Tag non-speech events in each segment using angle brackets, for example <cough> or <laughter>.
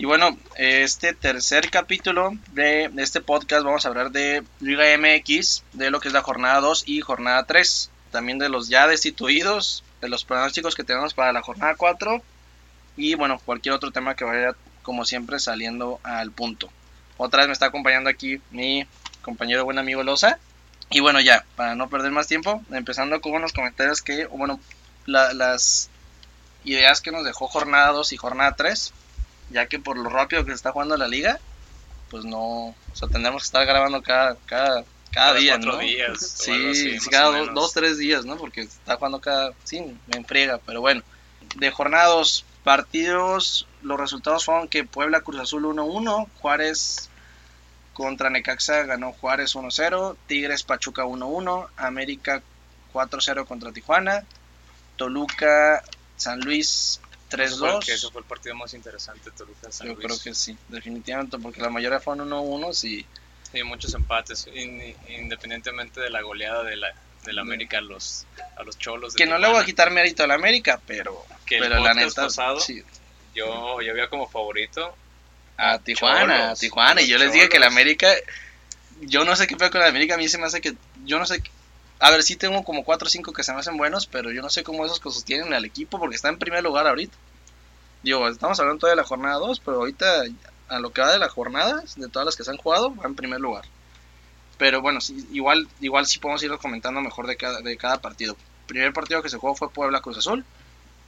Y bueno, este tercer capítulo de este podcast vamos a hablar de Liga MX, de lo que es la jornada 2 y jornada 3. También de los ya destituidos, de los pronósticos que tenemos para la jornada 4 y bueno, cualquier otro tema que vaya como siempre saliendo al punto. Otra vez me está acompañando aquí mi compañero buen amigo Loza. Y bueno, ya, para no perder más tiempo, empezando con unos comentarios que, bueno, las ideas que nos dejó jornada 2 y jornada 3, ya que por lo rápido que se está jugando la liga, pues no, o sea, tendremos que estar grabando cada, cada, cada, día, cuatro ¿no? días. Sí, sí, sí, cada dos, dos, tres días, ¿no? Porque está jugando cada, sí, me enfriega, pero bueno. De jornadas, partidos, los resultados fueron que Puebla Cruz Azul 1-1, Juárez contra Necaxa ganó Juárez 1-0, Tigres Pachuca 1-1, América 4-0 contra Tijuana, Toluca San Luis 3-2. Eso fue el partido más interesante, Toluca San Yo Luis. creo que sí, definitivamente, porque la mayoría fueron 1-1 y Sí, muchos empates, in- independientemente de la goleada de la, de la América a los, a los cholos. de que no le Tijuana, voy a quitar mérito a la América, pero, Que el pero la podcast neta, pasado sí, Yo, yo había como favorito a Tijuana, a Cholos, Tijuana. a Y yo los les dije que la Cholos. América, yo no sé qué peor con la América, a mí se me hace que, yo no sé, a ver, sí tengo como 4 o 5 que se me hacen buenos, pero yo no sé cómo esos que sostienen al equipo porque está en primer lugar ahorita. Digo, estamos hablando todavía de la jornada 2, pero ahorita a lo que va de la jornada, de todas las que se han jugado, va en primer lugar. Pero bueno, sí, igual, igual sí podemos ir comentando mejor de cada, de cada partido. primer partido que se jugó fue Puebla Cruz Azul,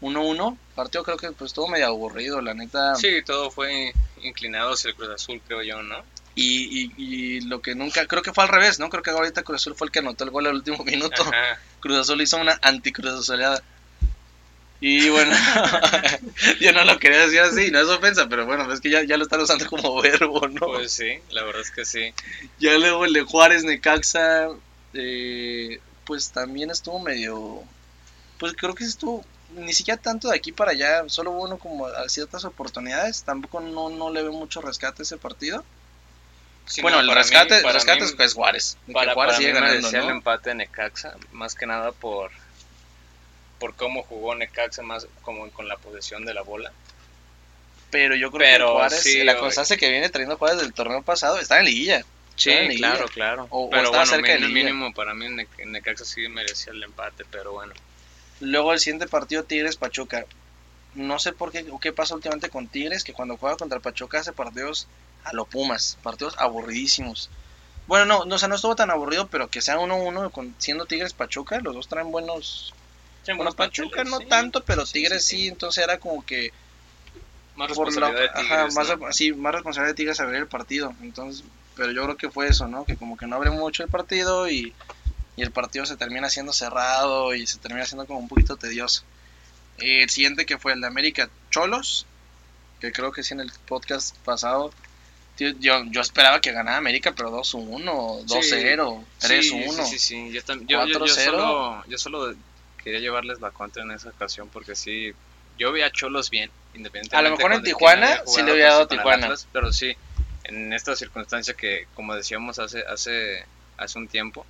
1-1. Partido creo que pues estuvo medio aburrido, la neta. Sí, todo fue inclinado hacia el Cruz Azul, creo yo, ¿no? Y, y, y lo que nunca, creo que fue al revés, ¿no? Creo que ahorita Cruz Azul fue el que anotó el gol al último <laughs> minuto. Ajá. Cruz Azul hizo una anti-Cruz. Y bueno, <laughs> yo no lo quería decir así, no es ofensa, pero bueno, es que ya, ya lo están usando como <laughs> verbo, ¿no? Pues sí, la verdad es que sí. Ya luego el de Juárez, Necaxa, eh, pues también estuvo medio, pues creo que estuvo, ni siquiera tanto de aquí para allá, solo hubo uno como a ciertas oportunidades, tampoco no, no le veo mucho rescate a ese partido. Sí, bueno, no, el para mí- rescate, rescate mí- es pues, Juárez, Para, Juárez para mí sigue ganando, merecía el ¿no? empate de Necaxa, más que nada por por cómo jugó Necaxa más como con la posesión de la bola. Pero yo creo Pero que Juárez, sí, la constancia que viene trayendo Juárez del torneo pasado, está en liguilla. Sí, en liguilla. claro, claro. O- o pero estaba bueno, cerca mínimo, mínimo para mí Ne- Necaxa sí merecía el empate, pero bueno. Luego el siguiente partido Tigres Pachuca. No sé por qué o qué pasa últimamente con Tigres, que cuando juega contra Pachuca hace partidos a lo Pumas, partidos aburridísimos. Bueno, no, no, o sea, no estuvo tan aburrido, pero que sea 1-1 con siendo Tigres Pachuca, los dos traen buenos. Bueno, Pachuca no tanto, pero Tigres sí, entonces era como que Más la- responsabilidad de Tigres. ajá, más, sí, más responsabilidad de Tigres abrir el partido. Entonces, pero yo creo que fue eso, ¿no? Que como que no abre mucho el partido y, y el partido se termina siendo cerrado y se termina siendo como un poquito tedioso. Eh, el siguiente que fue el de América Cholos, que creo que sí en el podcast pasado. tío, Yo, yo esperaba que ganara América, pero 2-1, 2-0, 3-1. Sí, sí, sí, Yo, tam- yo, yo- yo 4-0. solo, yo solo quería llevarles la contra en esa ocasión porque sí, yo vi a Cholos bien, independientemente. A lo mejor en Tijuana sí le hubiera dado Tijuana. Atlas, pero sí, en esta circunstancia que, como decíamos hace, hace, hace un tiempo,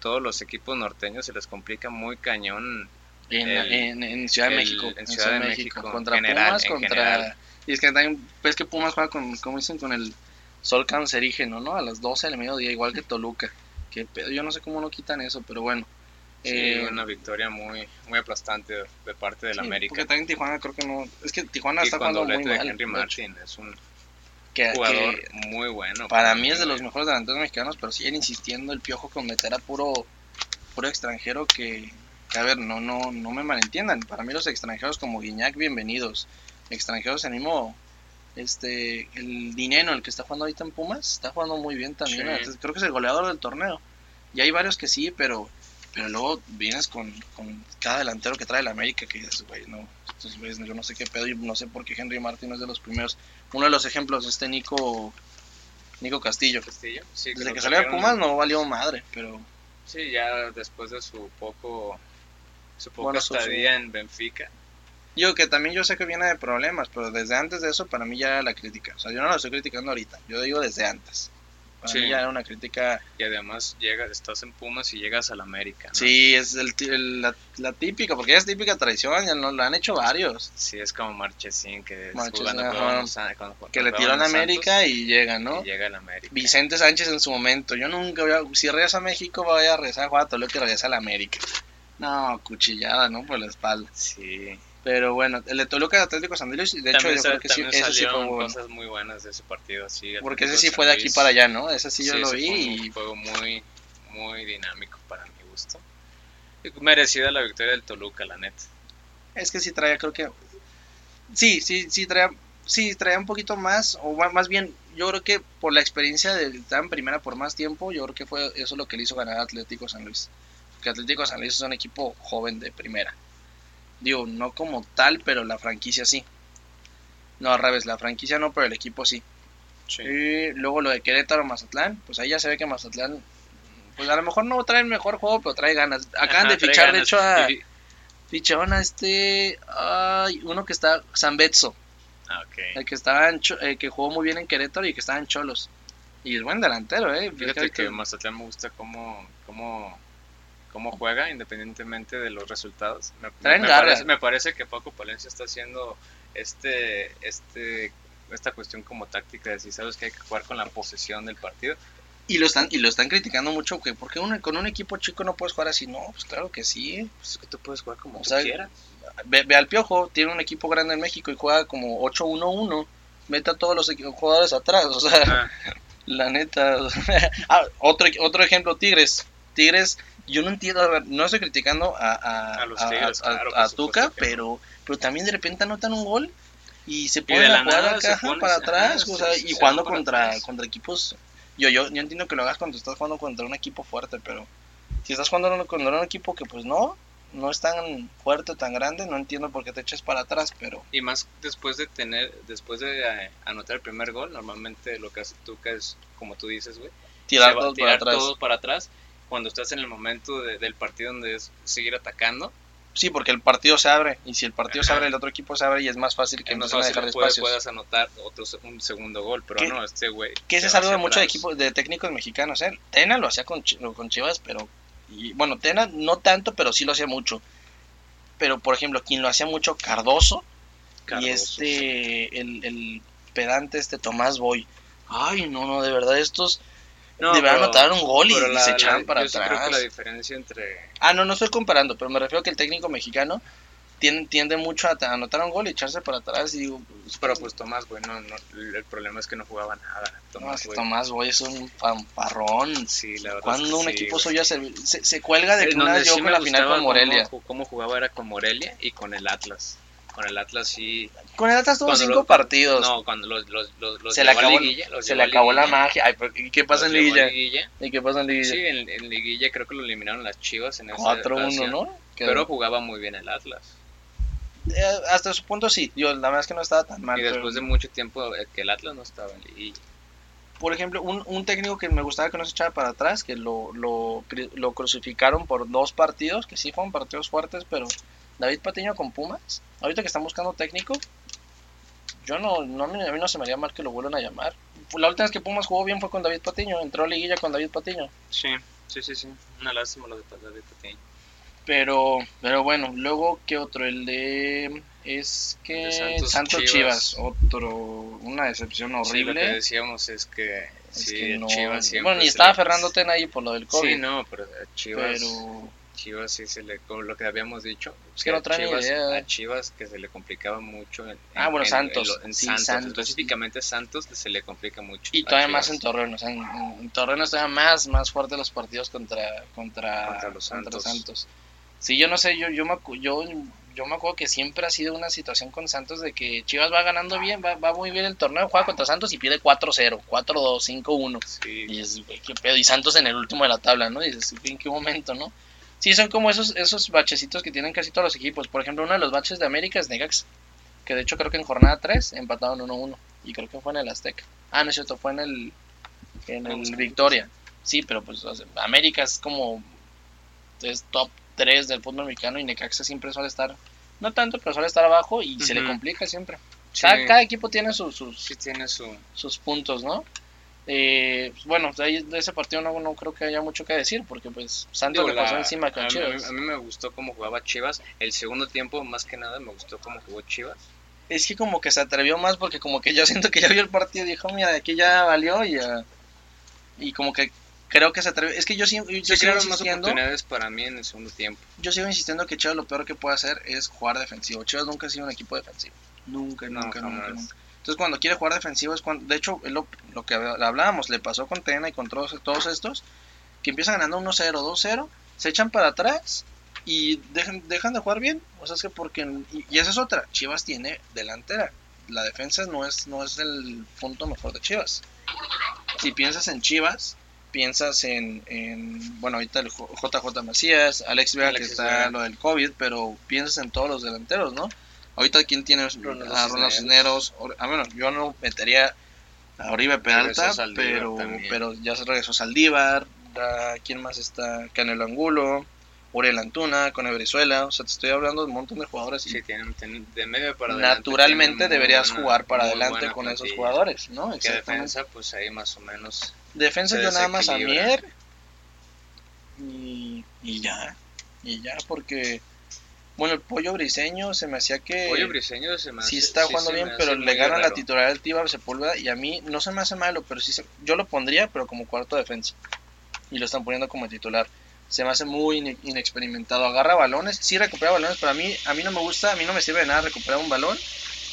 todos los equipos norteños se les complica muy cañón En, el- en- en Ciudad de el- México. en Ciudad de México, Contra general, Pumas, contra. general. Y es que también ves que Pumas juega con, como dicen, con el sol cancerígeno, ¿no? A las 12 del mediodía, igual que Toluca. Que pedo, yo no sé cómo no quitan eso, pero bueno. Sí, Eh, una victoria muy, muy aplastante de, de parte del sí, América. Porque también Tijuana creo que no. Es que Tijuana Y está jugando muy de mal. Henry. Martin, es un Que- jugador que muy bueno. para mí es de los mejores delanteros mexicanos, pero siguen insistiendo el piojo con meter a puro, puro extranjero que, que, a ver, no, no, no me malentiendan. Para mí los extranjeros como Guiñac, bienvenidos. Extranjeros el mismo, este, el Dineno, el que está jugando ahorita en Pumas, está jugando muy bien también. Sí. Creo que es el goleador del torneo. Y hay varios que sí, pero, pero luego vienes con, con cada delantero que trae el América que dices, güey, no, estos güeyes, yo no sé qué pedo y no sé por qué Henry Martin es de los primeros. Uno de los ejemplos, este Nico, Nico Castillo. Castillo. Sí, Desde que salió de Pumas no valió madre, pero Sí, ya después de su poco su poca Bueno, su- estadía en Benfica. yo que también yo sé que viene de problemas, pero desde antes de eso para mí ya era la crítica. O sea, yo no lo estoy criticando ahorita, yo digo desde antes. Para Sí. mí ya era una crítica. Y además llegas, estás en Pumas y llegas al América. ¿no? Sí, es el, el- la, la típica, porque es típica tradición, ya no, lo han hecho varios. Sí, es como Marchesín que Marchesín, jugando ajá. Que le tiró a América y llega, ¿no? y llega al América. Vicente Sánchez en su momento. Yo nunca voy a. Si regresa a México, voy a regresar a jugar a Toluca y regresa a la América. No, cuchillada, ¿no? Por la espalda. Sí. Pero bueno, el de Toluca de Atlético San Luis, de hecho, yo creo que sí, ese sí fue bueno. cosas muy buenas de ese partido. Sí, Porque ese sí fue de aquí para allá, ¿no? Ese sí yo lo vi fue y un juego muy, muy dinámico para mi gusto. Merecida la victoria del Toluca, la neta. es que sí traía, creo que. Sí, sí, sí traía. Sí, traía un poquito más, o más bien, yo creo que por la experiencia de estar en primera por más tiempo, yo creo que fue eso lo que le hizo ganar a Atlético San Luis. Porque Atlético San Luis es un equipo joven de primera. Digo, no como tal, pero la franquicia sí. No, al revés, la franquicia no, pero el equipo sí. Y luego lo de Querétaro Mazatlán, pues ahí ya se ve que Mazatlán, pues a lo mejor no trae el mejor juego, pero trae ganas. Acaban Ajá, de fichar, de hecho, a, ficharon a este, ay, uno que está, San Betso, Ah, ok. el que estaba en eh, que jugó muy bien en Querétaro y que estaba en Cholos. Y es buen delantero, eh. Fíjate que Mazatlán me gusta cómo, cómo, cómo juega independientemente de los resultados. Me, Traen me parece, me parece que Paco Palencia está haciendo este, este, esta cuestión como táctica de si sabes que hay que jugar con la posesión del partido. Y lo están y lo están criticando mucho que porque un- con un equipo chico no puedes jugar así. No, pues claro que sí. Pues es que tú puedes jugar como O sea, quieras. Ve, ve al Piojo, tiene un equipo grande en México y juega como 8-1-1. Mete a todos los jugadores atrás, o sea, Ah, <laughs> la neta. <laughs> ah, otro, otro ejemplo, Tigres. Tigres, yo no entiendo, no estoy criticando a, a, A los Tigres, a- claro, a Tuca, pero, pero también de repente anotan un gol y se ponen la a jugar ajá, ponen, para atrás, o sea, y se jugando contra, atrás. contra equipos. Yo, yo, yo entiendo que lo hagas cuando estás jugando contra un equipo fuerte, pero si estás jugando contra un equipo que pues no, no es tan fuerte, tan grande, no entiendo por qué te eches para atrás, pero Y más después de tener, después de eh, anotar el primer gol, normalmente lo que hace Tuca es, como tú dices, güey, tirar para tirar atrás. todos para atrás. Cuando estás en el momento de- del partido donde es seguir atacando, Sí, porque el partido se abre y si el partido se abre, el otro equipo se abre y es más fácil que es más fácil dejar puede- espacios. puedas anotar otro un segundo gol, pero ¿Qué- no, este güey. Que se ese es algo de muchos equipos de técnicos mexicanos, ¿eh? Tena lo hacía con, con Chivas, pero y, bueno, Tena no tanto, pero sí lo hacía mucho. Pero por ejemplo, quien lo hacía mucho Cardoso, Cardoso, y este el, el pedante este Tomás Boy. Ay, no, no, de verdad estos No, anotaron un gol y, la- se la- echaban para yo sí creo que atrás. la diferencia entre. Ah, no, no estoy comparando, pero me refiero que el técnico mexicano tiende, tiende mucho a anotar un gol y echarse para atrás y digo, Pero pues Tomás, güey, no, no, el problema es que no jugaba nada. Tomás, güey. Tomás Boy es un fanfarrón. Sí, la verdad. Cuando es que un sí, equipo güey. suyo se, se, se cuelga de que una sí la final con Morelia. Cómo, cómo jugaba era con Morelia y con el Atlas. Con el Atlas sí. Con el Atlas tuvo cinco partidos. No, cuando los, los, los, se le acabó, liguilla, se le acabó la magia. Ay, ¿y ¿qué pasa en liguilla? liguilla. ¿Y qué pasa en liguilla? Sí, en, en liguilla creo que lo eliminaron las Chivas en esa 4-1, ocasión, ¿no? Pero jugaba muy bien el Atlas. eh, hasta su punto sí. Yo, la verdad es que no estaba tan mal. y pero- después de mucho tiempo eh, que el Atlas no estaba en liguilla. por ejemplo, un, un técnico que me gustaba que no se echara para atrás, que lo, lo, lo crucificaron por dos partidos, que sí fueron partidos fuertes, pero David Patiño con Pumas, ahorita que están buscando técnico, yo no, no a mí no se me haría mal que lo vuelvan a llamar. La última vez que Pumas jugó bien fue con David Patiño, entró a liguilla con David Patiño. Sí, sí, sí, sí. Una lástima lo de David Patiño. Pero, pero bueno, luego, ¿qué otro? El de. Es que. Santos Santos, Chivas. Chivas. Otro. Una decepción Sí, lo que horrible. decíamos es que, es sí, que no. Chivas siempre Bueno, ni se estaba Fernando Tena ahí por lo del COVID. Sí, no, pero Chivas, pero. Chivas sí se le, como lo que habíamos dicho, Es que no traen Chivas, idea. a Chivas que se le complicaba mucho en, Ah, bueno, en- Santos. en, Sí, Santos, Santos. específicamente Santos se le complica mucho. Y todavía más en Torreón. O sea, en, Torreón estaba más, más fuerte los partidos contra, contra, Contra los Santos. Sí, yo no sé, yo, yo, me, acu- yo, yo me acuerdo que siempre ha sido una situación con Santos de que Chivas va ganando bien, va, va muy bien el torneo, juega contra Santos y pierde 4-0, 4-2, 5-1. Sí, Y güey, qué pedo. Y Santos en el último de la tabla, ¿no? Y dices, ¿en qué momento, no? Sí, son como esos, esos bachecitos que tienen casi todos los equipos. Por ejemplo, uno de los baches de América es Negax, que de hecho creo que en jornada 3 empataron 1-1. Y creo que fue en el Azteca. Ah, no es cierto, fue en el, en el Victoria. Sí, pero pues o sea, América es como es top 3 del fútbol mexicano y Necaxa siempre suele estar, no tanto, pero suele estar abajo y se le complica siempre. Sí. Cada, cada equipo tiene sus, sus, sí tiene su... sus puntos, ¿no? Eh, pues, bueno, de, ahí, de ese partido no, no creo que haya mucho que decir, porque pues Santos Digo, le pasó la- encima con a, mí- Chivas. a mí me gustó cómo jugaba Chivas. El segundo tiempo, más que nada, me gustó cómo jugó Chivas. Es que como que se atrevió más porque como que yo <laughs> siento que ya vio el partido y dijo, mira, de aquí ya valió y, ah, y como que creo que se atrevió. Es que yo, sí- yo, Sí, sigo más insistiendo, oportunidades para mí en el segundo tiempo. yo sigo insistiendo que Chivas lo peor que puede hacer es jugar defensivo. Chivas nunca ha sido un equipo defensivo. Nunca, No, nunca, nunca, nunca. Entonces cuando quiere jugar defensivo es cuando, de hecho, lo, lo que hablábamos, le pasó con Tena y con todos, todos estos, que empiezan ganando 1-0, 2-0, se echan para atrás y dejan, dejan de jugar bien. O sea, es que porque, y, y esa es otra, Chivas tiene delantera. La defensa no es, no es el punto mejor de Chivas. Si piensas en Chivas, piensas en, en bueno, ahorita el JJ Macías, Alex Vega, que está Vega. lo del COVID, pero piensas en todos los delanteros, ¿no? Ahorita, ¿quién tiene a Ronaldo Cisneros. Cisneros? Ah, bueno, yo no metería a Oribe Peralta, pero, también. pero ya se regresó Saldívar. ah, ¿Quién más está? Canelo Angulo, Uriel Antuna, con Brizuela. O sea, te estoy hablando de un montón de jugadores. y Sí, tienen, tienen- de medio para adelante. naturalmente deberías buena- jugar para adelante con esos jugadores, ¿no? Que Exactamente. defensa, pues ahí más o menos. Defensa yo nada más a. Mier y, y ya. Y ya, porque. Bueno, el pollo briseño se me hacía que. Pollo Briseño se me sí hace- está sí jugando se bien, pero le muy ganan la titularidad al Sepúlveda y a mí no se me hace malo, pero sí se- yo lo pondría, pero como cuarto defensa. Y lo están poniendo como titular. Se me hace muy ine- inexperimentado. Agarra balones, sí recupera balones, pero a mí a mí no me gusta, a mí no me sirve de nada recuperar un balón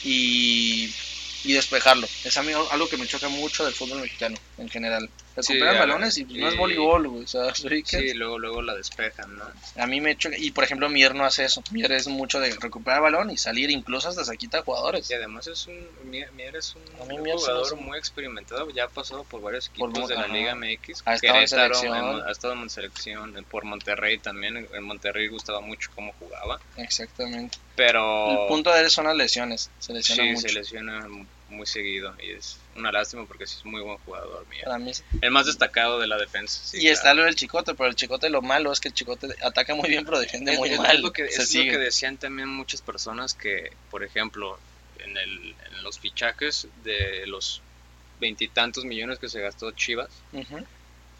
y, y despejarlo. Es a mí algo que me choca mucho del fútbol mexicano en general. Recuperan balones y pues, no es voleibol, güey. O sea, <laughs> Sí, luego, luego la despejan, ¿no? a mí me choca. Y por ejemplo, Mier no hace eso. Mier es mucho de recuperar balón y salir, incluso hasta se quita jugadores. Y además es un, Mier Mier es un Mier jugador muy experimentado, ya ha pasado por varios equipos de la ajá. Liga MX. Ha estado en selección. ha estado en selección, por Monterrey también, en- en Monterrey gustaba mucho cómo jugaba, Exactamente. pero El punto de él son las lesiones. Se lesiona sí, mucho. se lesiona muy seguido y es una lástima porque sí es muy buen jugador, Mier. Para mí. sí. El más destacado de la defensa. sí, y claro. está lo del chicote, pero el chicote lo malo es que el chicote ataca muy bien, pero defiende Es- muy es mal. lo que, se es sigue. lo que decían también muchas personas que, por ejemplo, en, el, en los fichajes de los veintitantos millones que se gastó Chivas,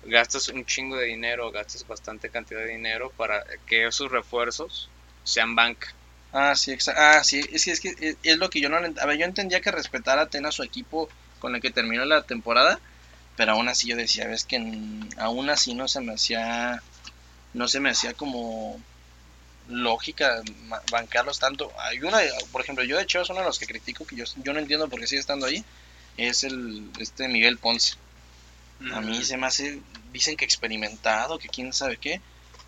gastas un chingo de dinero, gastas bastante cantidad de dinero para que esos refuerzos sean banca. Ah, sí, ah, sí, es que, es que es, es lo que yo no A ver, yo entendía que respetar a Atena su equipo con el que terminó la temporada, pero aún así yo decía, ves que en- aún así no se me hacía, no se me hacía como lógica bancarlos tanto. Hay una, por ejemplo, yo de hecho es uno de los que critico, que yo, yo no entiendo por qué sigue estando ahí, es el este Miguel Ponce. A mí se me hace, dicen que experimentado, que quién sabe qué.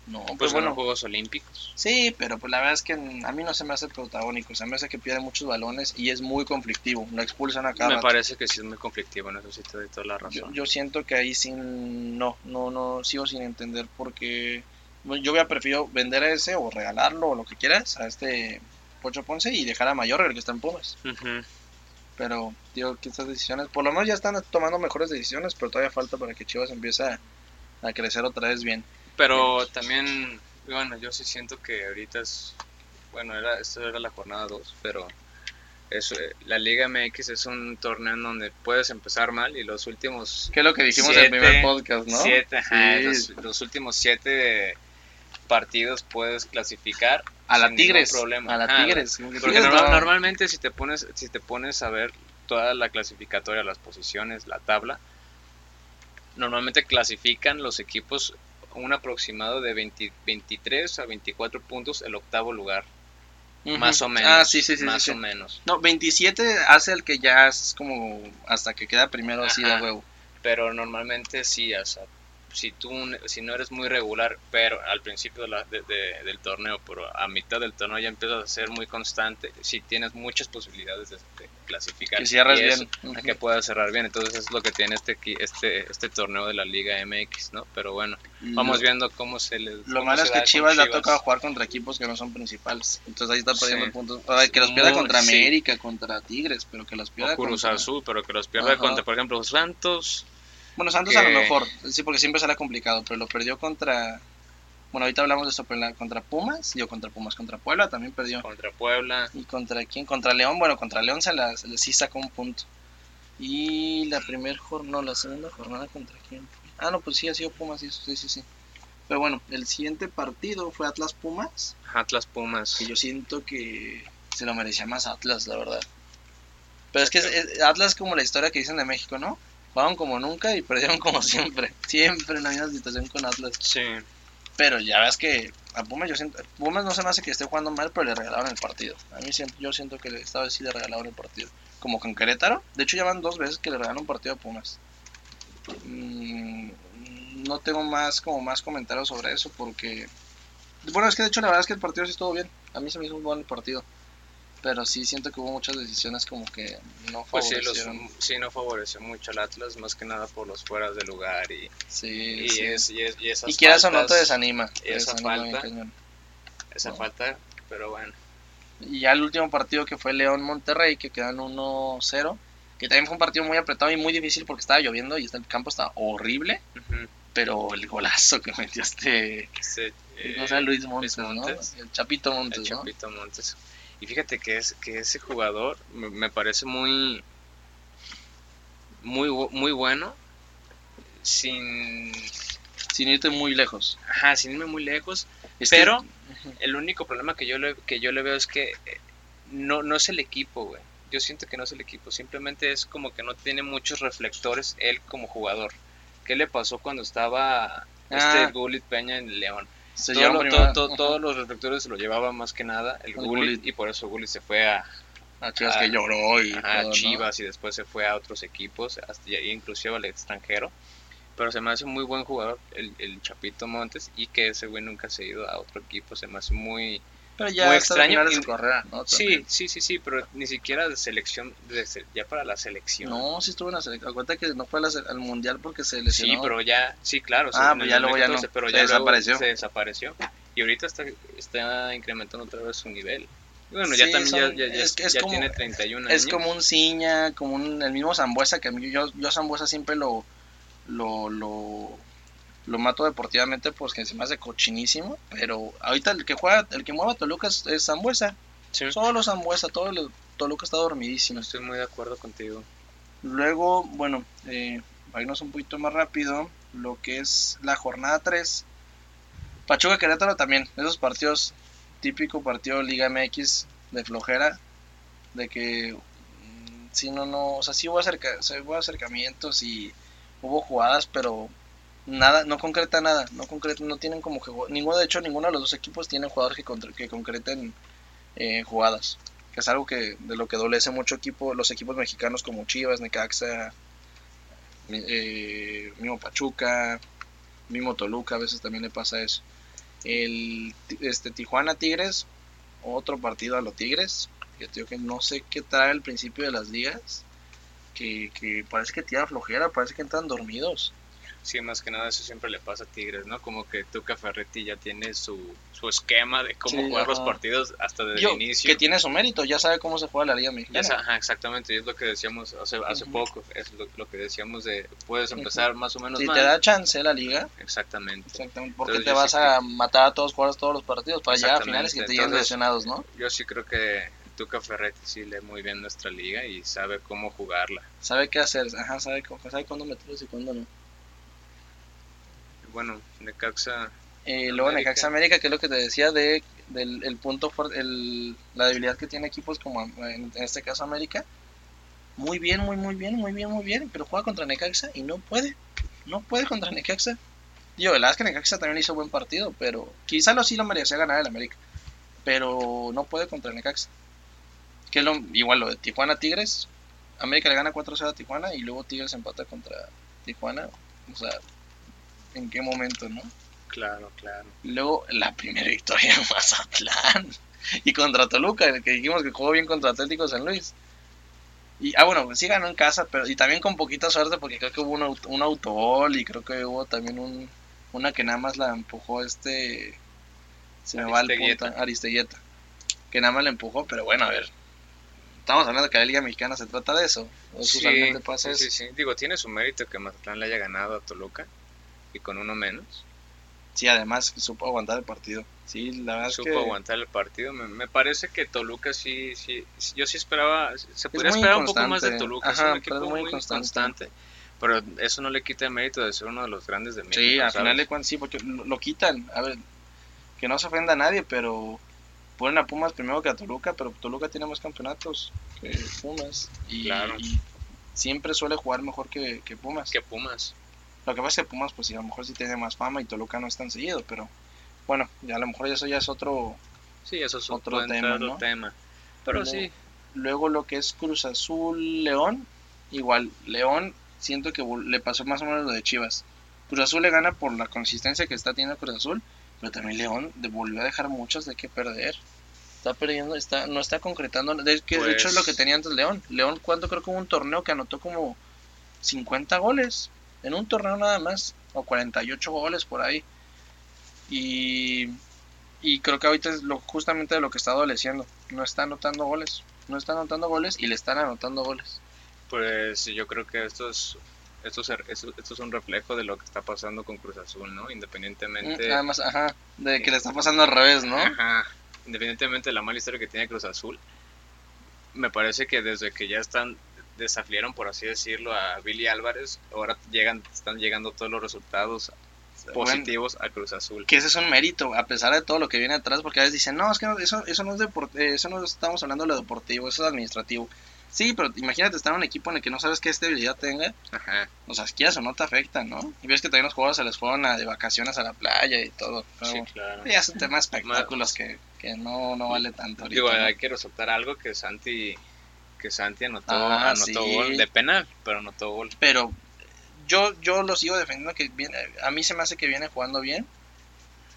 No, pues pues bueno, Juegos Olímpicos. Sí, pero pues la verdad es que a mí no se me hace protagónico, se me hace que pierde muchos balones y es muy conflictivo, lo expulsan a cada Me rato. parece que sí es muy conflictivo, en eso sí te doy toda la razón. yo siento que ahí sí no, no, no, sigo sin entender porque yo hubiera preferido vender ese o regalarlo o lo que quieras a este Pocho Ponce y dejar a Mayor el que está en Pumas. Pero digo que estas decisiones, por lo menos ya están tomando mejores decisiones, pero todavía falta para que Chivas empiece a, a crecer otra vez bien. Pero también, bueno, yo sí siento que ahorita es, bueno, era, esto era la jornada 2, pero es, eh, la Liga MX es un torneo en donde puedes empezar mal y los últimos Que es lo que dijimos en el Siete, primer podcast, ¿no? siete, ajá, Sí. los, los últimos siete partidos puedes clasificar A la Tigres, problema. a la Tigres. Porque Tigres norma- no- normalmente si te pones si te pones a ver toda la clasificatoria, las posiciones, la tabla, normalmente clasifican los equipos un aproximado de 20 23 a 24 puntos el octavo lugar, más o menos. Ah, sí, sí, sí. más sí, o menos. No, 27 hace el que ya es como hasta que queda primero así de huevo. Pero normalmente sí, o sea, si tú si no eres muy regular, pero al principio de la- de- de- del torneo, pero a mitad del torneo ya empiezas a ser muy constante, si tienes muchas posibilidades de, clasificar. Que cierres bien. a Ujú. que puedas cerrar bien. Entonces es lo que tiene este este este torneo de la Liga MX, ¿no? Pero bueno, vamos viendo cómo se les Lo malo es que Chivas le ha tocado jugar contra equipos que no son principales. Entonces ahí está perdiendo Sí. puntos. Que los pierda Muy- contra sí. América, contra Tigres, pero que los pierda o Cruz contra... Azul, pero que los pierda Ajá. contra, por ejemplo, Santos. Bueno, Santos a lo que- mejor, sí, porque siempre será complicado, pero lo perdió contra... Bueno, ahorita hablamos de esto, pero la- contra Pumas, yo contra Pumas, contra Puebla también perdió. contra Puebla. ¿Y contra quién? Contra León, bueno, contra León se, la, se sí sacó un punto. Y la primera jornada, no, la segunda jornada contra quién? Ah, no, pues sí, ha sido Pumas, sí, sí, sí, sí. Pero bueno, el siguiente partido fue Atlas Pumas, Atlas Pumas. que yo siento que se lo merecía más Atlas, la verdad. Pero es que es- es- Atlas es como la historia que dicen de México, ¿no? Jugaron como nunca y perdieron como <laughs> siempre. Siempre en la misma situación con Atlas. Sí. Pero ya ves que a Pumas yo siento, Pumas no se me hace que esté jugando mal, pero le regalaron el partido. A mí siempre, yo siento que esta vez sí le regalaron el partido. Como con Querétaro. De hecho ya van dos veces que le regalaron un partido a Pumas. Mm, no tengo más como más comentarios sobre eso porque bueno es que de hecho la verdad es que el partido sí estuvo bien. A mí se me hizo un buen partido. Pero sí siento que hubo muchas decisiones como que no Pues sí, los, favorecieron. sí, no favoreció mucho al Atlas, más que nada por los fueras de lugar y, Sí, y, sí. es, y, es- y esas y quieras o no te desanima. te esa desanima falta. esa No. falta, pero bueno. Y ya el último partido que fue León Monterrey, que quedan 1-0, que también fue un partido muy apretado y muy difícil porque estaba lloviendo y el campo estaba horrible, Ujú. pero el golazo que metió este, Ese, eh, no sé, Luis Montes, Montes. ¿no? El Chapito el Montes, ¿no? Chapito Montes. Y fíjate que, es, que ese jugador me, me parece muy, muy, muy bueno, sin, Sin irte muy lejos. ajá, sin irme muy lejos, Es que- pero el único problema que yo le, que yo le veo es que eh, no, no es el equipo, güey. Yo siento que no es el equipo, simplemente es como que no tiene muchos reflectores él como jugador. ¿Qué le pasó cuando estaba este Ah. Gullit Peña en León? Se Todo lo- primero- to- to- ajá, todos los reflectores se lo llevaba más que nada el El Gullit, Gullit. y por eso Gullit se fue a, a Chivas que lloró y todo, ¿no? Chivas y después se fue a otros equipos, hasta inclusive al extranjero. Pero se me hace muy buen jugador el, el Chapito Montes y que ese güey nunca se ha ido a otro equipo, se me hace muy... Pero ya muy extraño y- ¿no? Sí, sí, sí, sí, pero ni siquiera de selección, de se- ya para la selección. No, sí estuvo en la selección. Acuérdate que no fue la al mundial porque se Sí, lesionó. pero ya, sí, claro. sí, Ah, pues ya luego ya 2014, no, Pero se ya desapareció. Se desapareció. Y ahorita está, está incrementando otra vez su nivel. Y bueno, ya Sí, también son- ya, ya, ya- es que es ya como- tiene 31 Es años. como un Ciña, como un, el mismo Zambuesa, que a mí, yo, yo Zambuesa siempre lo, lo, lo, lo mato deportivamente porque se me hace cochinísimo, pero ahorita el que juega, el que mueve a Toluca es, es Zambuesa, Sí, solo Zambuesa, todo el Toluca está dormidísimo. estoy muy de acuerdo contigo. Luego, bueno, eh, irnos un poquito más rápido, lo que es la jornada 3, Pachuca Querétaro también, esos partidos, típico partido Liga MX de flojera, de que mm, sí, no, no, o sea, sí hubo, acerca, sí hubo acercamientos y hubo jugadas, pero nada, no concreta nada, no concreta, no tienen como juego, ninguno, de hecho, ninguno de los dos equipos tiene jugadores que, que concreten eh, jugadas, que es algo que de lo que adolece mucho equipo, los equipos mexicanos como Chivas, Necaxa, eh, mismo Pachuca, mismo Toluca, a veces también le pasa eso. El este Tijuana Tigres, otro partido a los Tigres, que digo que no sé qué trae al principio de las ligas, que, que parece que tira flojera, parece que entran dormidos. Sí, más que nada eso siempre le pasa a Tigres, ¿no? Como que Tuca Ferretti ya tiene su, su esquema de cómo Sí, jugar los ajá. partidos hasta desde Yo, el inicio. que tiene su mérito, ya sabe cómo se juega la Liga Mexicana. ajá, exactamente, es lo que decíamos hace, hace Ujú. poco, es lo, lo que decíamos de puedes empezar más o menos Si mal. te da chance la liga, Exactamente. exactamente, porque Entonces te vas sí a matar a todos jugadores todos los partidos para llegar a finales y que te lleguen entonces- lesionados, ¿no? Yo sí creo que Tuca Ferretti sí lee muy bien nuestra liga y sabe cómo jugarla. Sabe qué hacer, ajá, sabe, sabe cuándo meterlos y cuándo no. Bueno, Necaxa, Eh, luego América. Necaxa América, que es lo que te decía de del el punto fuerte, el, la debilidad que tiene equipos como en, en este caso América. Muy bien, muy muy bien, muy bien, muy bien, pero juega contra Necaxa y no puede. No puede contra Necaxa. Digo, la verdad es que Necaxa también hizo buen partido, pero quizá lo sí lo merecía ganar el América. Pero no puede contra Necaxa. Que es lo, igual lo de Tijuana Tigres. América le gana 4-0 a Tijuana y luego Tigres empata contra Tijuana. O sea, ¿en qué momento, no? claro, claro. Luego la primera victoria en Mazatlán. Y contra Toluca, el que dijimos que jugó bien contra Atlético San Luis. Y, ah, bueno, sí ganó en casa, pero y también con poquita suerte porque creo que hubo un, auto- un autogol y creo que hubo también un, una que nada más la empujó este... Se me va el punto, Aristeguieta. Que nada más la empujó, pero bueno, a ver. Estamos hablando que la Liga Mexicana se trata de eso. Sí, pasa sí, eso. sí, sí. Digo, tiene su mérito que Mazatlán le haya ganado a Toluca y con uno menos. Sí, además supo aguantar el partido. Sí, la verdad supo es que aguantar el partido. Me, me parece que Toluca sí, sí, yo sí esperaba, se podría esperar un poco más de. Toluca, es Ajá, un equipo pero es muy constante. Pero eso no le quita el mérito de ser uno de los grandes de México. Sí, al final de cuentas sí, porque lo, lo quitan. A ver, que no se ofenda a nadie, pero ponen a Pumas primero que a Toluca, pero Toluca tiene más campeonatos que Pumas. Y, Claro. y siempre suele jugar mejor que, que Pumas. que Pumas. Lo que pasa es que Pumas, pues sí, a lo mejor sí tiene más fama y Toluca no es tan seguido, pero bueno, ya a lo mejor eso ya es otro. Sí, eso es Otro tema, ¿no? tema. Pero sí, Luego lo que es Cruz Azul León, igual, León siento que le pasó más o menos lo de Chivas. Cruz Azul le gana por la consistencia que está teniendo Cruz Azul, pero también León volvió a dejar muchas de qué perder. Está perdiendo, está, no está concretando, de, que de hecho es lo Pues- que tenía antes León. León, cuando creo que hubo un torneo que anotó como 50 goles, en un torneo nada más, o 48 goles por ahí. Y, y creo que ahorita es lo, justamente de lo que está adoleciendo. No está anotando goles. No está anotando goles y le están anotando goles. pues yo creo que esto es, esto es, esto, es un reflejo de lo que está pasando con Cruz Azul, ¿no? Independientemente... Mm, Nada más, ajá, de que le está pasando al revés, ¿no? Ajá. Independientemente de la mala historia que tiene Cruz Azul, me parece que desde que ya están desafiaron, por así decirlo, a Billy Álvarez, ahora llegan, están llegando todos los resultados Bueno, positivos a Cruz Azul. que ese es un mérito, a pesar de todo lo que viene atrás, porque a veces dicen, no, es que no- eso, eso no es deportivo, eso no estamos hablando de lo deportivo, eso es administrativo. Sí, pero imagínate estar en un equipo en el que no sabes qué estabilidad tenga, Ajá. o sea, quieras o no te afecta, ¿no? Y ves que también los jugadores se les fueron a- de vacaciones a la playa y todo. Pero Sí, claro. ya es un tema de espectáculos que, que no, no vale tanto ahorita. Digo, hay que resaltar algo que Santi que Santi anotó, Ah, anotó sí. gol de penal, pero anotó gol. Pero yo, yo lo sigo defendiendo que viene, a mí se me hace que viene jugando bien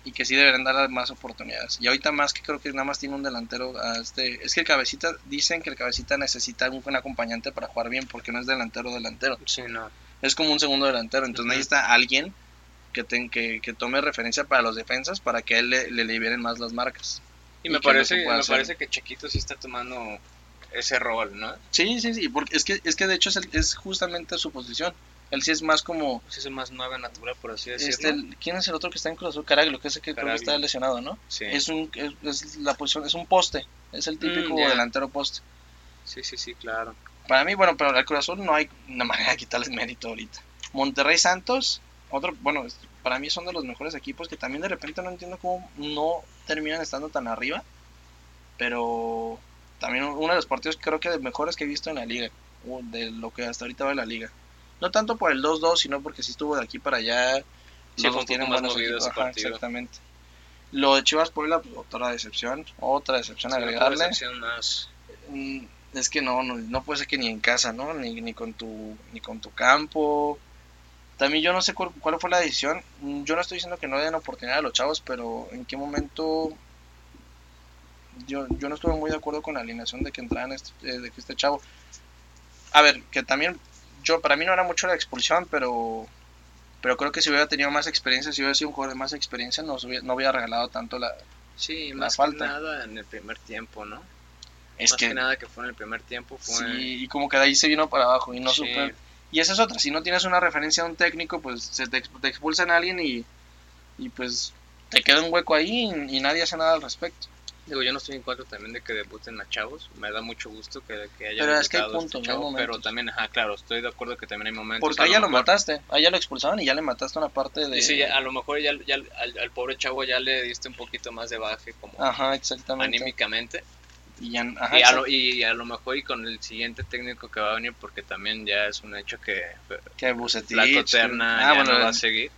y que sí deberían dar más oportunidades. Y ahorita más que creo que nada más tiene un delantero a este, es que el cabecita dicen que el cabecita necesita un, un acompañante para jugar bien porque no es delantero delantero, Sí, no. es como un segundo delantero, entonces necesita alguien que, ten- que, que tome referencia para los defensas para que a él le, le liberen más las marcas. Y Y me parece, me hacer. parece que Chiquito sí está tomando ese rol, ¿no? Sí, sí, sí, porque es que, es que de hecho es, el- es justamente su posición. Él sí es más como Pues es el más nueve natural, por así decirlo. Este, el- ¿Quién es el otro que está en Cruz Azul? Caraglio, que es el que creo que está lesionado, ¿no? sí. Es un es, es la posición, es un poste, es el típico Mm, ya. delantero poste. sí, sí, sí, claro. Para mí, bueno, pero al Cruz Azul no hay una manera de quitarles mérito ahorita. Monterrey Santos, otro, bueno, para mí son de los mejores equipos que también de repente no entiendo cómo no terminan estando tan arriba, pero también uno de los partidos creo que de mejores que he visto en la liga, de lo que hasta ahorita va en la liga. No tanto por el 2-2, sino porque sí estuvo de aquí para allá. Sí, Los dos tienen más buenos movido equipos. ese Ajá, partido. exactamente. Lo de Chivas Puebla, pues, otra decepción, otra decepción Sí, otra agregarle. decepción más. Mm, Es que no, no, no puede ser que ni en casa, ¿no? Ni, ni con tu ni con tu campo. También yo no sé cuál, cuál fue la decisión. Mm, Yo no estoy diciendo que no den oportunidad a los chavos, pero en qué momento yo, yo no estuve muy de acuerdo con la alineación de que entraran este, eh, de que este chavo. A ver, que también yo para mí no era mucho la expulsión, pero pero creo que si hubiera tenido más experiencia, si hubiera sido un jugador de más experiencia, no, hubiera, no hubiera regalado tanto la... Sí, La más falta. que nada en el primer tiempo, ¿no? Es más que, nada que fue en el primer tiempo fue... Sí, y como que de ahí se vino para abajo y no Sí. supe. Y esa es otra, si no tienes una referencia de un técnico, pues se te, te expulsan a alguien y, y pues te queda un hueco ahí y, y nadie hace nada al respecto. Digo, yo no estoy en contra también de que debuten a chavos. Me da mucho gusto que, que haya Pero es que hay debutado puntos, este chavo, momentos. pero también, ajá, claro, estoy de acuerdo que también hay momentos. Porque a ahí ya lo mejor- mataste, ahí ya lo expulsaron y ya le mataste una parte de... Y sí, a lo mejor ya, ya al, al pobre chavo ya le diste un poquito más de baje como Ajá, exactamente. anímicamente. Y, ya, ajá, y, a lo, y a lo mejor y con el siguiente técnico que va a venir, porque también ya es un hecho que que Bucetich, la Coterna ah, ya bueno, no va a seguir.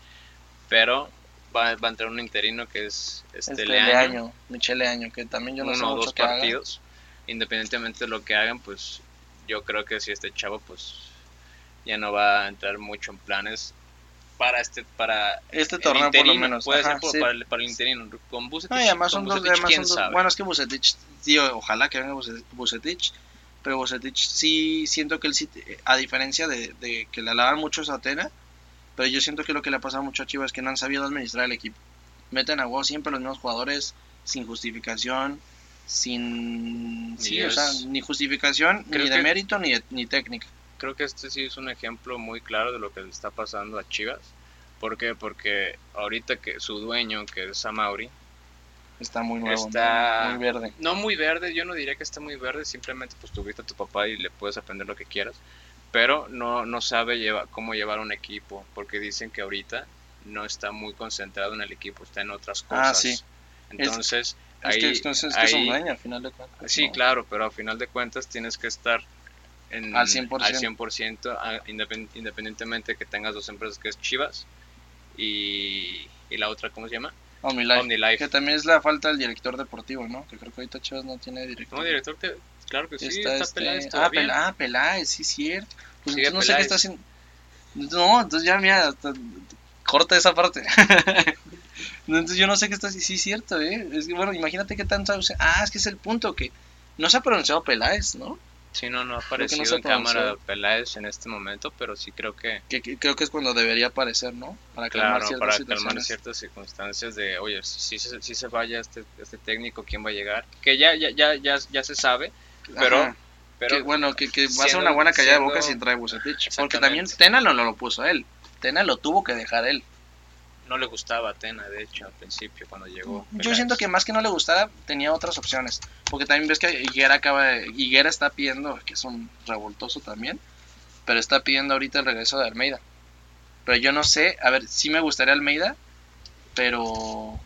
Pero va, va a entrar un interino que es este, este Leaño, Leaño, Michele Leaño, que también yo no sé uno o mucho dos que haga. partidos. Independientemente de lo que hagan, pues yo creo que si este chavo pues ya no va a entrar mucho en planes para este para Este el torneo por lo interino, menos. puede ajá, ser por- sí. para, el, para el interino con Bucetich, No, y además son dos, Bucetich, además quién son dos-. Bueno, es que Bucetich, tío, ojalá que venga Buce- Bucetich, pero Bucetich sí siento que él sí, a diferencia de, de que le alaban mucho a Atena, pero yo siento que lo que le ha pasado mucho a Chivas es que no han sabido administrar el equipo. Meten a huevo siempre los mismos jugadores, sin justificación, sin... Sí, o sea, ni justificación, creo ni de que- mérito, ni, de- ni técnica. creo que este sí es un ejemplo muy claro de lo que le está pasando a Chivas ¿Por qué? Porque ahorita que su dueño, que es Samauri, Está muy nuevo, Está- muy verde. no muy verde, yo no diría que está muy verde, simplemente pues tuviste a tu papá y le puedes aprender lo que quieras, pero no, no sabe lleva, cómo llevar un equipo, porque dicen que ahorita no está muy concentrado en el equipo, está en otras cosas. Ah, sí. Entonces, Es ahí, que, entonces, es que es un ahí- al final de cuentas. Sí, ¿no? claro, pero a final de cuentas tienes que estar en, Al 100%. al 100%, a- independ- independientemente que tengas dos empresas que es Chivas y, y la otra, ¿cómo se llama? OmniLife. OmniLife. Que también es la falta del director deportivo, ¿no? Que creo que ahorita Chivas no tiene director. No, director, te- claro que sí, está, este- Peláez ah, todavía. Pel- ah, Peláez, sí, cierto. Pues entonces no sé qué está haciendo. No, entonces ya, mira, hasta- corta esa parte. <laughs> entonces yo no sé qué está haciendo. Sí, cierto, ¿eh? Es que, bueno, imagínate qué tanto. Ah, es que es el punto que no se ha pronunciado Peláez, ¿no? Sí, no, no ha no aparecido se en cámara. Peláez en este momento, pero sí creo que, Que, que creo que es cuando debería aparecer, ¿no? Para calmar claro, ciertas para situaciones. ciertas circunstancias de, oye, si, si, si se vaya este, este técnico, ¿quién va a llegar? Que ya, ya, ya, ya, ya se sabe, pero... Ajá. pero que, bueno, que, que va a ser una buena callada de boca si trae Bucetich. Porque también Tena no, no lo puso él. Tena lo tuvo que dejar él. no le gustaba a Tena, de hecho, al principio, cuando llegó. Yo Peláez. siento que más que no le gustara, tenía otras opciones. Porque también ves que Higuera acaba de- Higuera está pidiendo, que es un revoltoso también, pero está pidiendo ahorita el regreso de Almeida. Pero yo no sé, a ver, sí me gustaría Almeida, pero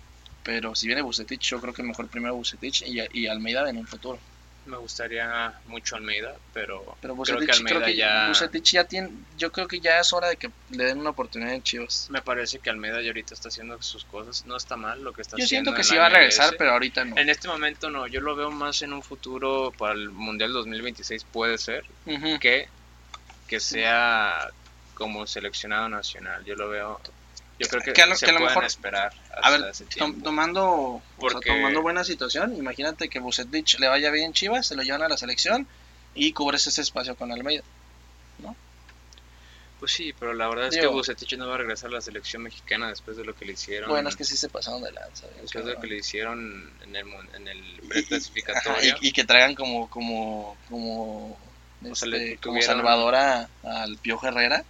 pero si viene Bucetich, yo creo que mejor primero Bucetich y, y Almeida en un futuro. Me gustaría mucho Almeida, pero, Pero creo que Almeida creo que ya... Bucetich ya tiene, yo creo que ya es hora de que le den una oportunidad en Chivas. Me parece que Almeida ya ahorita está haciendo sus cosas. No está mal lo que está Yo haciendo. siento que sí va a regresar, pero ahorita no. En este momento no, yo lo veo más en un futuro para el Mundial 2026 puede ser que, que sea como seleccionado nacional. Yo lo veo, yo creo que, Que a lo- se que a lo pueden mejor- esperar hasta A ver, ese tom- tiempo. tomando, o sea, Porque- tomando buena situación, imagínate que Bucetich le vaya bien en Chivas, se lo llevan a la selección y cubres ese espacio con Almeida. Pues sí, pero la verdad es que Bucetich no va a regresar a la selección mexicana después de lo que le hicieron. Bueno, es que sí se pasaron de lanza. después de lo que le hicieron en el, en el preclasificatorio. y, y que traigan como como como, O sea, este, como Salvador a- al Piojo Herrera,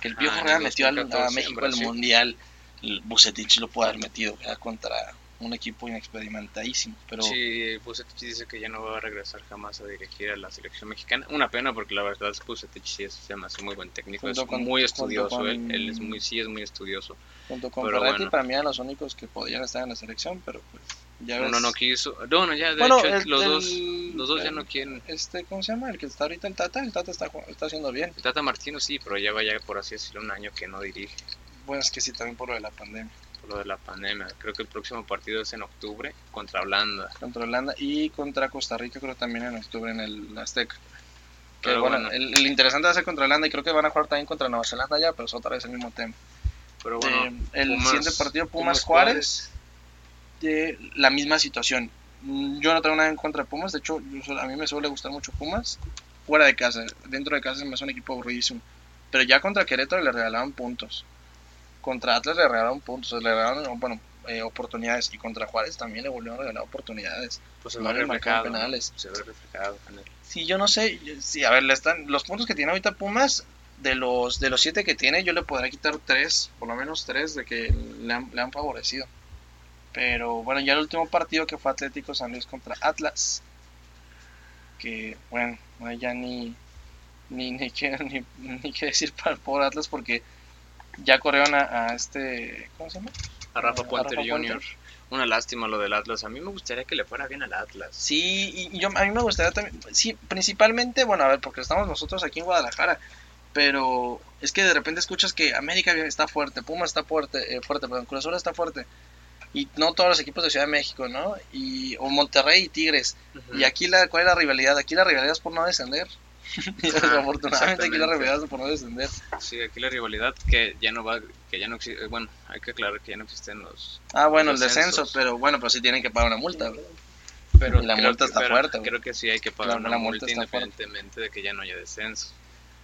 que el Piojo Ah, Herrera metió al- 2014 a México al Brasil. Mundial, Bucetich lo puede haber metido ya contra un equipo inexperimentadísimo, pero Sí, Bucetich dice que ya no va a regresar jamás a dirigir a la selección mexicana. Una pena porque la verdad es que Bucetich sí es, se me hace muy buen técnico, Junto es con- muy estudioso, con- él, él es muy, sí es muy estudioso. junto con Ferretti bueno. para mí eran los únicos que podían estar en la selección, pero pues ya ves. Uno no quiso, no, no, ya de Bueno, hecho el- los, el- dos, los dos ya no quieren. Este, ¿cómo se llama? El que está ahorita el Tata, el Tata está, está haciendo bien. El Tata Martino sí, pero ya vaya por así decirlo un año que no dirige Bueno, es que sí, también por lo de la pandemia. por lo de la pandemia. Creo que el próximo partido es en octubre contra Holanda. Contra Holanda y contra Costa Rica creo también en octubre en el Azteca. Que Pero bueno, bueno. El, el interesante va a ser contra Holanda y creo que van a jugar también contra Nueva Zelanda ya, pero es otra vez el mismo tema. Pero bueno, Eh, el Pumas- siguiente partido Pumas, Pumas Juárez, de la misma situación. Mm, Yo no tengo nada en contra de Pumas, de hecho yo a mí me suele gustar mucho Pumas fuera de casa, dentro de casa me hace un equipo aburridísimo. Pero ya contra Querétaro le regalaban puntos. Contra Atlas le regalaron puntos, le regalaron bueno, eh, oportunidades y contra Juárez también le volvieron a regalar oportunidades. pues se no le penales. Se ve reflejado en el- Sí, yo no sé, sí, a ver, le están los puntos que tiene ahorita Pumas de los de los siete que tiene, yo le podría quitar tres, por lo menos tres de que le han, le han favorecido. Pero bueno, ya el último partido que fue Atlético San Luis contra Atlas, que bueno, no hay ya ni ni ni qué <laughs> ni, ni qué decir para el pobre Atlas porque ya corrieron a, a este, ¿cómo se llama? A Rafa Puente. Jr. Una lástima lo del Atlas. A mí me gustaría que le fuera bien al Atlas. Sí, y yo a mí me gustaría también, sí, principalmente, bueno, a ver, porque estamos nosotros aquí en Guadalajara, pero es que de repente escuchas que América está fuerte, Pumas está fuerte, eh, fuerte, perdón, Cruz Azul está fuerte, y no todos los equipos de Ciudad de México, ¿no? Y, o Monterrey y Tigres, y aquí la, ¿cuál es la rivalidad? Aquí la rivalidad es por no descender. <laughs> Ajá, Afortunadamente aquí la rivalidad es por no descender. Sí, aquí la rivalidad que ya no va, que ya no existe, bueno, hay que aclarar que ya no existen los... Ah, bueno, el descenso, pero bueno, pero sí tienen que pagar una multa. güey. Pero Y la multa que- está pero fuerte. Creo que sí hay que pagar La- una la multa multa está fuerte. independientemente de que ya no haya descenso.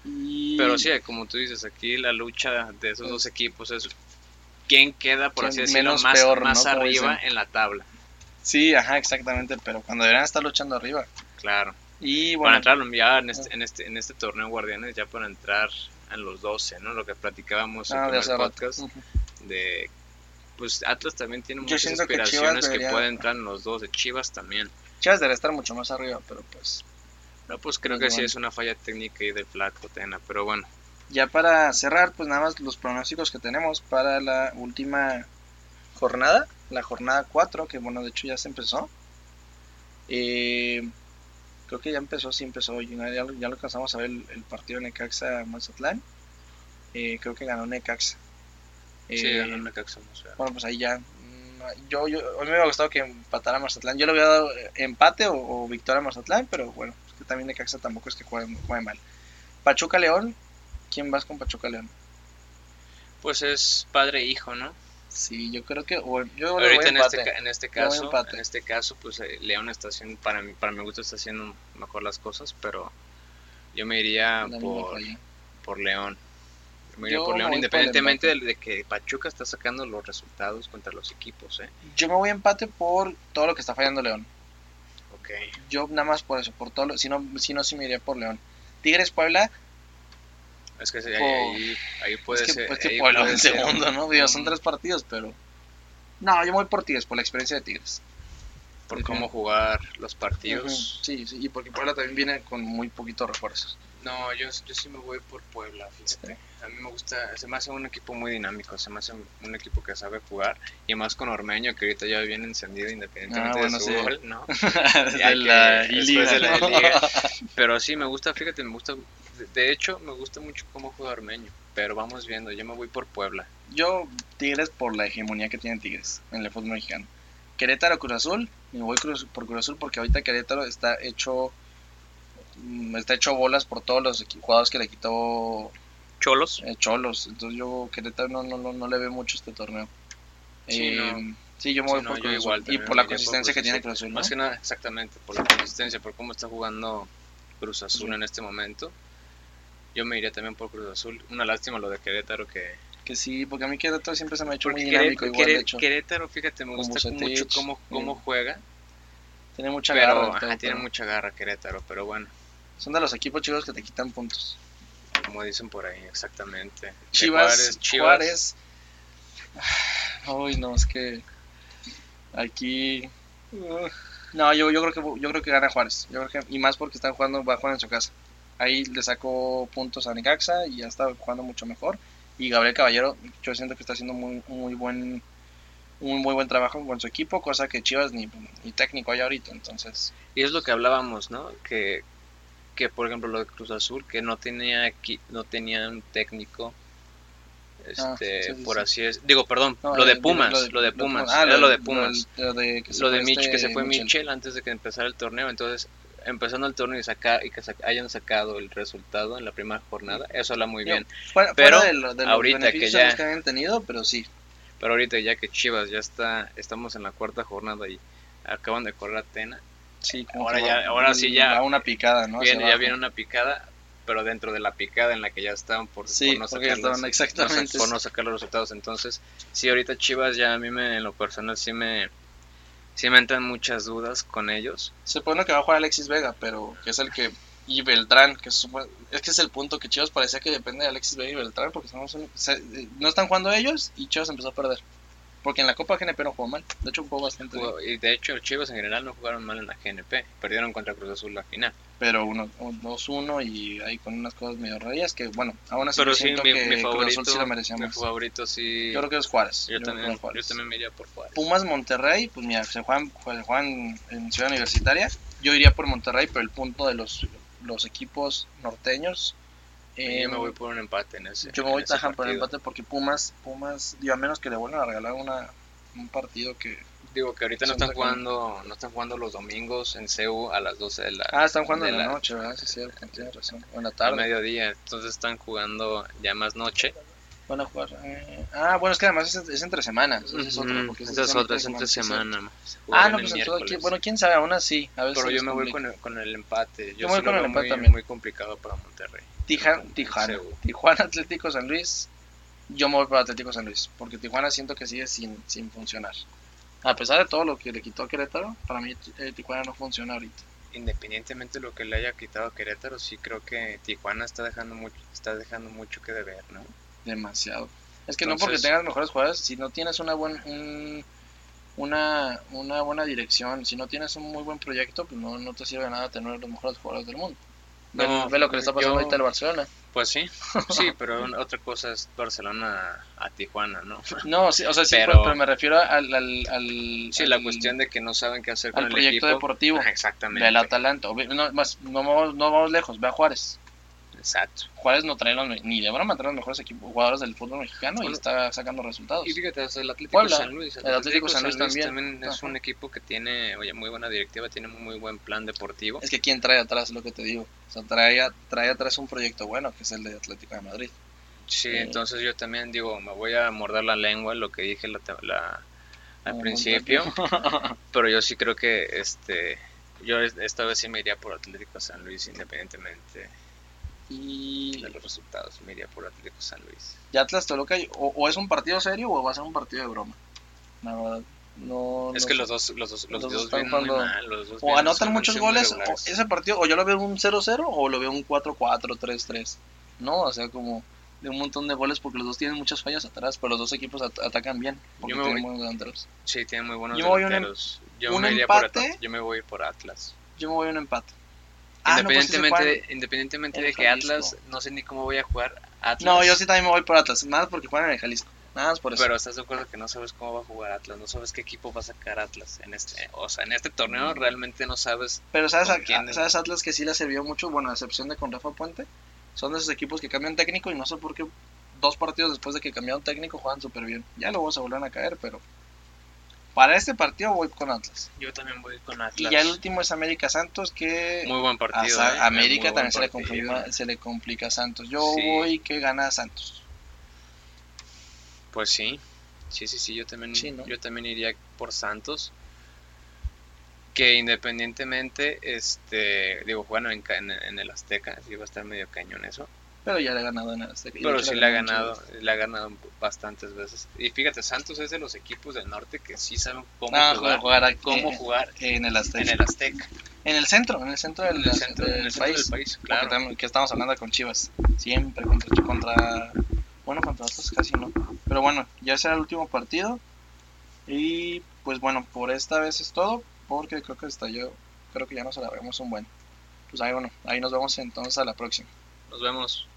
Y- Pero sí, como tú dices, aquí la lucha de esos dos equipos es quién queda, por ¿Quién así decirlo, menos más, peor, más ¿no? Como arriba en la tabla. Sí, ajá, exactamente, pero cuando deberían estar luchando arriba. Claro. Y para bueno, entrar ya en este, en este, en este torneo Guardianes, ya para entrar en los 12, ¿no? Lo que platicábamos en ah, el podcast. De pues Atlas también tiene muchas que aspiraciones que, debería- pueden entrar en los dos, de Chivas también. Chivas debería estar mucho más arriba, pero pues No, pues creo Pues que sí bueno. es una falla técnica y del flaco Tena, pero bueno. Ya para cerrar, pues nada más los pronósticos que tenemos para la última jornada, la jornada 4, que bueno, de hecho ya se empezó. Eh, creo que ya empezó, sí empezó, ya, ya lo- ya lo alcanzamos a ver el, el partido Necaxa-Mazatlán. Eh, creo que ganó Necaxa. sí, Eh, ganó el Necaxa, o sea, Bueno, pues ahí ya. Yo, yo, a mí me hubiera gustado que empatara Mazatlán. Yo le hubiera dado eh, empate o, o victoria a Mazatlán, pero bueno, es que también Necaxa tampoco es que juegue, juegue mal. Pachuca León, ¿quién vas con Pachuca León? Pues es padre e hijo, ¿no? Sí, yo creo que. o- yo Ahorita en este, en este caso, en este caso, pues eh, León está haciendo, para mí, para mi gusto está haciendo mejor las cosas, pero yo me iría por, por León. Yo me iría Yo por León, independientemente de que Pachuca está sacando los resultados contra los equipos, ¿eh? Yo me voy a empate por todo lo que está fallando León. Ok. Yo nada más por eso, por todo lo, si no, si no, sí me iría por León. Tigres Puebla, Es que sí, Po- ahí, ahí puede es que, ser. pues que ahí Puebla en segundo, un- ¿no? Digo, son tres partidos, pero. No, yo me voy por Tigres, por la experiencia de Tigres. por cómo jugar los partidos. Sí, sí, y porque Puebla también viene con muy poquitos refuerzos. No, yo, yo sí me voy por Puebla, fíjate. A mí me gusta, se me hace un equipo muy dinámico, se me hace un, un equipo que sabe jugar. Y más con Ormeño, que ahorita ya viene encendido independientemente Ah, bueno, de su sí. gol, ¿no? <laughs> La que de la. I-Liga. <laughs> Pero sí, me gusta, fíjate, me gusta. De- hecho, me gusta mucho cómo juega Ormeño. Pero vamos viendo, yo me voy por Puebla. Yo, Tigres por la hegemonía que tiene Tigres en el fútbol mexicano. Querétaro, Cruz Azul. Me voy Cruz- por Cruz Azul porque ahorita Querétaro está hecho. mm, Está hecho bolas por todos los jugadores que le quitó Cholos. eh, Cholos. Entonces yo Querétaro no, no, no, no le veo mucho este torneo. Sí, Eh, no. sí, yo me Sí, voy no, por Cruz Azul. igual Y por la por consistencia que tiene. Cruz Azul. ¿no? Más que nada, exactamente, por la consistencia, por cómo está jugando Cruz Azul Sí. en este momento. Yo me iría también por Cruz Azul. Una lástima lo de Querétaro que... Que sí, porque a mí Querétaro siempre se me ha hecho muy dinámico. Igual, de Queré- hecho. Querétaro, fíjate, me gusta mucho cómo, cómo bien. juega. Tiene mucha Pero garra. ajá, tiene mucha garra Querétaro, pero bueno, Son de los equipos chicos que te quitan puntos. como dicen por ahí, exactamente. Chivas, Juárez, Chivas, Juárez. Uy, no, es que aquí no, yo, yo creo que yo creo que gana Juárez. Yo creo que y más porque están jugando va a jugar en su casa. Ahí le sacó puntos a Necaxa y ya está jugando mucho mejor. Y Gabriel Caballero, yo siento que está haciendo muy muy buen un muy buen trabajo con su equipo, cosa que Chivas ni, ni técnico hay ahorita, entonces Y es lo que hablábamos, ¿no? Que, que por ejemplo lo de Cruz Azul, que no tenía no tenía un técnico, este, Ah, sí, sí, por sí. así es. Digo, perdón, No, lo de Pumas, lo de- lo de Pumas, Ah, era lo de Pumas. Lo, de, que se Lo de este que se fue Mitchell. Michel antes de que empezara el torneo, entonces empezando el torneo y, saca, y que hayan sacado el resultado en la primera jornada, eso habla muy bien. Fuera, Pero fuera de, lo- de los ahorita que ya- que habían tenido, pero sí. Pero ahorita ya que Chivas ya está, estamos en la cuarta jornada y acaban de correr a Tena, Sí, Ahora ya- ahora sí ya- Va una picada, ¿no? Viene- ya viene una picada, pero dentro de la picada en la que ya estaban por, Sí, por no sacar los- exactamente. no por no sacar los resultados. Entonces, sí, ahorita Chivas ya a mí me, en lo personal sí me, sí me entran muchas dudas con ellos. Se supone que va a jugar Alexis Vega, pero que es el que. Y Beltrán, que supone- es que es el punto que Chivas parecía que depende de Alexis Vega y Beltrán, porque estamos se- no están jugando ellos y Chivas empezó a perder. Porque en la Copa GNP no jugó mal, de hecho jugó bastante bien. Jugó- Y de hecho, Chivas en general no jugaron mal en la GNP, perdieron contra Cruz Azul la final. Pero uno, un 2-1 y ahí con unas cosas medio rarillas que, bueno, aún así Pero yo sí, siento mi, que mi Cruz favorito, Azul sí lo merecía mi más. favorito sí. Yo creo que es Juárez. yo que también, Juárez. yo también me iría por Juárez. Pumas Monterrey, pues mira, se juegan, se juegan en Ciudad Universitaria. Yo iría por Monterrey, pero el punto de los, los equipos norteños. Eh, yo me voy por un empate en ese. yo me en voy tajan por el empate porque Pumas, Pumas, digo, a menos que le vuelvan a regalar una, un partido que... Digo que ahorita no están jugando, no están jugando los domingos en CEU a las 12 de la, Ah, están jugando en la, la- noche, ¿verdad? Sí, cierto, tienes razón. O en la a tarde. mediodía, entonces están jugando ya más noche. Van a jugar. eh, Ah, bueno, es que además es, es entre semanas. Esa es otra. Ujú, porque esa es entre otra, es entre sí, sí. semana. se Ah, no, pues entonces, miércoles. ¿quién- bueno, quién sabe, aún así. A ver Pero yo me voy complica. con el, con el empate. Yo, Yo me voy sí con el empate muy, también. muy complicado para Monterrey. Tijuana, Tijuana, Atlético San Luis. Yo me voy para Atlético San Luis, porque Tijuana siento que sigue sin, sin funcionar. A pesar de todo lo que le quitó a Querétaro, para mí eh, Tijuana no funciona ahorita. Independientemente de lo que le haya quitado a Querétaro, sí creo que Tijuana está dejando mucho, está dejando mucho que deber, ¿no? Demasiado. Es que no porque tengas mejores jugadores, si no tienes una buena un- una, una buena dirección, si no tienes un muy buen proyecto, pues no, no te sirve de nada tener los mejores jugadores del mundo. Ve, No, ve lo que le está pasando yo- ahorita al Barcelona. Pues sí, <laughs> sí, pero otra cosa es Barcelona a Tijuana, ¿no? <laughs> No, sí, o sea, sí, Pero- pero, pero me refiero al, al, al- Sí, la cuestión de que no saben qué hacer con el proyecto equipo. deportivo Exactamente. del Atalanta. No, más, no, vamos, no vamos lejos, ve a Juárez. Exacto. Juárez no trae los, ni de broma trae los mejores equipos, jugadores del fútbol mexicano y Bueno, está sacando resultados. Y fíjate, hasta el Atlético Puebla, San Luis. el Atlético San Luis también. es Ajá. un equipo que tiene oye, muy buena directiva, tiene un muy buen plan deportivo. Es que quién trae atrás, lo que te digo. O sea, trae, trae atrás un proyecto bueno, que es el de Atlético de Madrid. Sí, Eh. entonces yo también digo, me voy a morder la lengua lo que dije la, la- al principio, <laughs> pero yo sí creo que este yo es- esta vez sí me iría por Atlético San Luis independientemente y de los resultados, me iría por Atlético San Luis. ya Atlas Toluca, o, o es un partido serio o va a ser un partido de broma. La verdad, no. es no que sé. los dos los dos, los Los dos dos están jugando- mal, los dos O anotan muchos goles, o ese partido, o yo lo veo un 0-0 o lo veo un 4-4, 3-3. No, o sea, como de un montón de goles porque los dos tienen muchas fallas atrás, pero los dos equipos at- atacan bien porque Yo me tienen voy- buenos delanteros. Sí, tienen muy buenos Yo a un delanteros. yo un me por empate. Atlas. Yo me voy por Atlas. Yo me voy a un empate. Ah, no, pues Independientemente, de, independientemente en de que. Atlas, no sé ni cómo voy a jugar Atlas. No, yo sí también me voy por Atlas, más porque juegan en el Jalisco. Nada más por eso. Pero estás de acuerdo que no sabes cómo va a jugar Atlas, no sabes qué equipo va a sacar Atlas en este, o sea, en este torneo Mm. realmente no sabes. Pero ¿sabes, ¿Con a- quién? ¿sabes Atlas que sí le sirvió mucho? Bueno, a excepción de con Rafa Puente. Son de esos equipos que cambian técnico y no sé por qué dos partidos después de que cambiaron técnico juegan súper bien. Ya luego se vuelven a caer, pero para este partido voy con Atlas. Yo también voy con Y ya el último es América Santos que Muy buen partido. ¿eh? América también se le, confirma, se le complica a Santos. Yo Sí. voy que gana Santos. Pues sí, sí, sí, sí, yo también, Sí, ¿no? yo también iría por Santos. Que independientemente, este, digo, bueno, en, ca- en, en el Azteca, sí va a estar medio cañón eso. Pero ya le ha ganado en el Azteca. Pero sí le ha ganado, le ha ganado bastantes veces. Y fíjate, Santos es de los equipos del norte que sí saben cómo. Ah, jugar, jugar aquí, cómo eh, jugar en el Azteca. en el Azteca, En el centro, en el centro del, en el centro, en del el centro país. del país, claro. tam- que estamos hablando con Chivas. Siempre contra, contra bueno, contra otros casi no. Pero bueno, ya será el último partido. Y pues bueno, por esta vez es todo. Porque creo que hasta yo, creo que ya nos alargamos un buen. Pues ahí bueno, ahí nos vemos entonces a la próxima. Nos vemos.